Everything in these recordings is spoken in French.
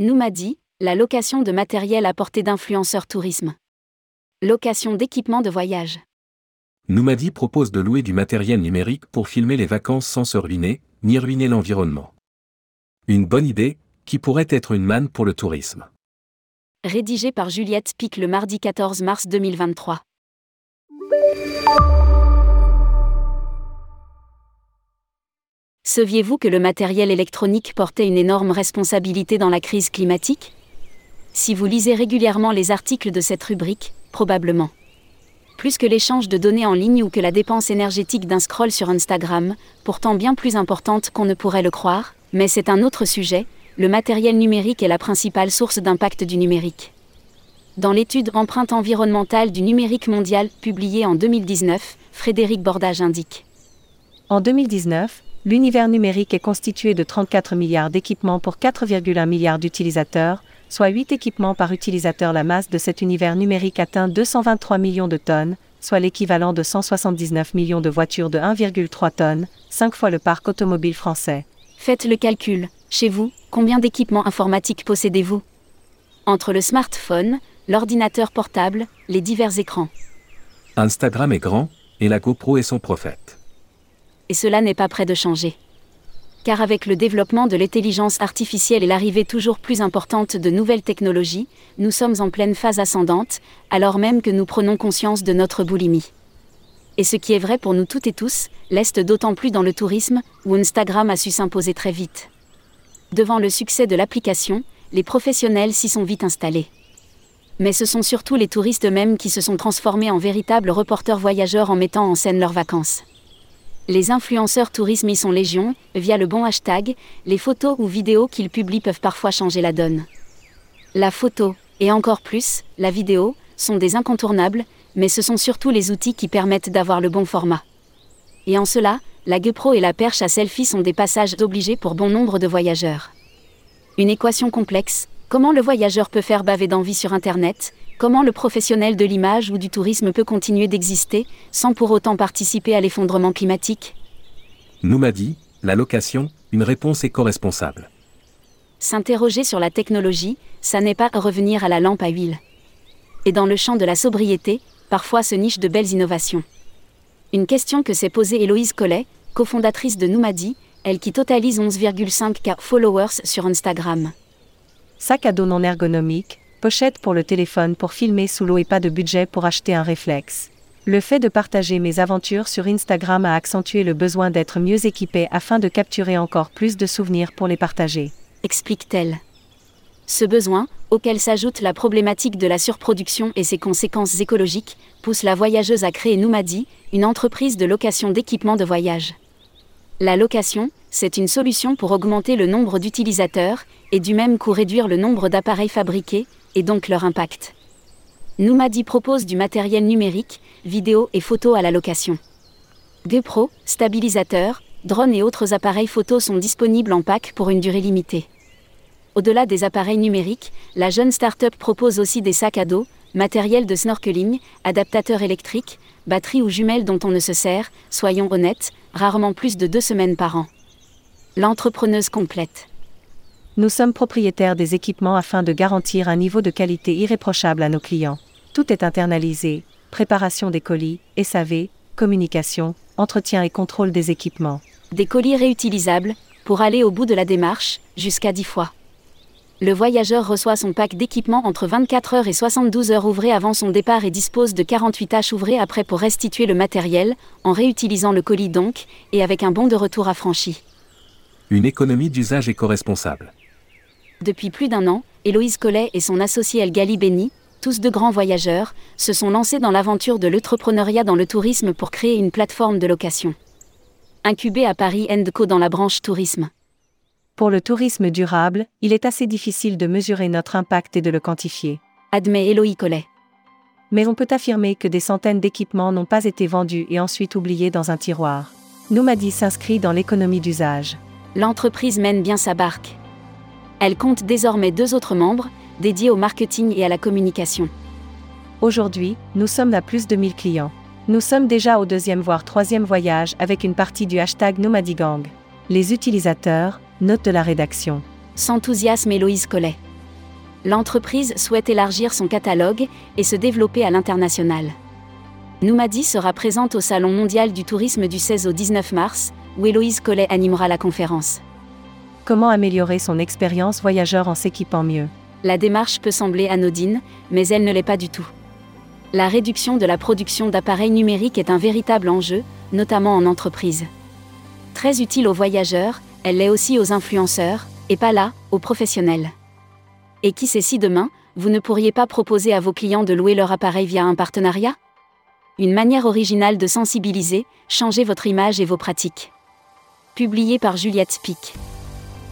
Noumadi, la location de matériel à portée d'influenceurs tourisme. Location d'équipements de voyage. Noumadi propose de louer du matériel numérique pour filmer les vacances sans se ruiner, ni ruiner l'environnement. Une bonne idée, qui pourrait être une manne pour le tourisme. Rédigé par Juliette Pic le mardi 14 mars 2023. Saviez-vous que le matériel électronique portait une énorme responsabilité dans la crise climatique? Si vous lisez régulièrement les articles de cette rubrique, probablement. Plus que l'échange de données en ligne ou que la dépense énergétique d'un scroll sur Instagram, pourtant bien plus importante qu'on ne pourrait le croire, mais c'est un autre sujet, le matériel numérique est la principale source d'impact du numérique. Dans l'étude Empreinte environnementale du numérique mondial publiée en 2019, Frédéric Bordage indique. En 2019, l'univers numérique est constitué de 34 milliards d'équipements pour 4,1 milliards d'utilisateurs, soit 8 équipements par utilisateur. La masse de cet univers numérique atteint 223 millions de tonnes, soit l'équivalent de 179 millions de voitures de 1,3 tonnes, 5 fois le parc automobile français. Faites le calcul. Chez vous, combien d'équipements informatiques possédez-vous? Entre le smartphone, l'ordinateur portable, les divers écrans. Instagram est grand, et la GoPro est son prophète. Et cela n'est pas près de changer. Car avec le développement de l'intelligence artificielle et l'arrivée toujours plus importante de nouvelles technologies, nous sommes en pleine phase ascendante, alors même que nous prenons conscience de notre boulimie. Et ce qui est vrai pour nous toutes et tous, l'est d'autant plus dans le tourisme, où Instagram a su s'imposer très vite. Devant le succès de l'application, les professionnels s'y sont vite installés. Mais ce sont surtout les touristes eux-mêmes qui se sont transformés en véritables reporters voyageurs en mettant en scène leurs vacances. Les influenceurs tourisme y sont légion, via le bon hashtag, les photos ou vidéos qu'ils publient peuvent parfois changer la donne. La photo, et encore plus, la vidéo, sont des incontournables, mais ce sont surtout les outils qui permettent d'avoir le bon format. Et en cela, la GoPro et la perche à selfie sont des passages obligés pour bon nombre de voyageurs. Une équation complexe, comment le voyageur peut faire baver d'envie sur Internet, comment le professionnel de l'image ou du tourisme peut continuer d'exister, sans pour autant participer à l'effondrement climatique? Noumadi, la location, une réponse éco-responsable. S'interroger sur la technologie, ça n'est pas revenir à la lampe à huile. Et dans le champ de la sobriété, parfois se nichent de belles innovations. Une question que s'est posée Héloïse Collet, cofondatrice de Noumadi, elle qui totalise 11,5K followers sur Instagram. Sac à dos non ergonomique, pochette pour le téléphone pour filmer sous l'eau et pas de budget pour acheter un réflexe. Le fait de partager mes aventures sur Instagram a accentué le besoin d'être mieux équipé afin de capturer encore plus de souvenirs pour les partager. Explique-t-elle. Ce besoin, auquel s'ajoute la problématique de la surproduction et ses conséquences écologiques, pousse la voyageuse à créer Noumadi, une entreprise de location d'équipements de voyage. La location, c'est une solution pour augmenter le nombre d'utilisateurs, et du même coup réduire le nombre d'appareils fabriqués, et donc leur impact. Noumadi propose du matériel numérique, vidéo et photo à la location. GoPro, stabilisateur, drones et autres appareils photo sont disponibles en pack pour une durée limitée. Au-delà des appareils numériques, la jeune start-up propose aussi des sacs à dos, matériel de snorkeling, adaptateurs électriques, batteries ou jumelles dont on ne se sert, soyons honnêtes, rarement plus de deux semaines par an. L'entrepreneuse complète. Nous sommes propriétaires des équipements afin de garantir un niveau de qualité irréprochable à nos clients. Tout est internalisé, préparation des colis, SAV, communication, entretien et contrôle des équipements. Des colis réutilisables, pour aller au bout de la démarche, jusqu'à 10 fois. Le voyageur reçoit son pack d'équipement entre 24 heures et 72 heures ouvrées avant son départ et dispose de 48 tâches ouvrées après pour restituer le matériel, en réutilisant le colis donc, et avec un bon de retour affranchi. Une économie d'usage éco-responsable. Depuis plus d'un an, Héloïse Collet et son associé El Gali Beni, tous de grands voyageurs, se sont lancés dans l'aventure de l'entrepreneuriat dans le tourisme pour créer une plateforme de location. Incubée à Paris Endco dans la branche tourisme. Pour le tourisme durable, il est assez difficile de mesurer notre impact et de le quantifier. Admet Héloïse Collet. Mais on peut affirmer que des centaines d'équipements n'ont pas été vendus et ensuite oubliés dans un tiroir. Noumadi s'inscrit dans l'économie d'usage. L'entreprise mène bien sa barque. Elle compte désormais deux autres membres, dédiés au marketing et à la communication. Aujourd'hui, nous sommes à plus de 1000 clients. Nous sommes déjà au deuxième voire troisième voyage avec une partie du hashtag Nomadigang. Les utilisateurs, note de la rédaction. S'enthousiasme Héloïse Collet. L'entreprise souhaite élargir son catalogue et se développer à l'international. Noumadi sera présente au Salon mondial du tourisme du 16 au 19 mars, où Héloïse Collet animera la conférence. Comment améliorer son expérience voyageur en s'équipant mieux? La démarche peut sembler anodine, mais elle ne l'est pas du tout. La réduction de la production d'appareils numériques est un véritable enjeu, notamment en entreprise. Très utile aux voyageurs, elle l'est aussi aux influenceurs, et pas là, aux professionnels. Et qui sait si demain, vous ne pourriez pas proposer à vos clients de louer leur appareil via un partenariat? Une manière originale de sensibiliser, changer votre image et vos pratiques. Publié par Juliette Spic.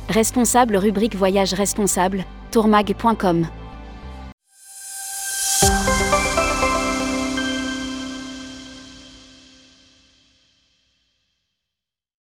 Responsable rubrique Voyage responsable, tourmag.com.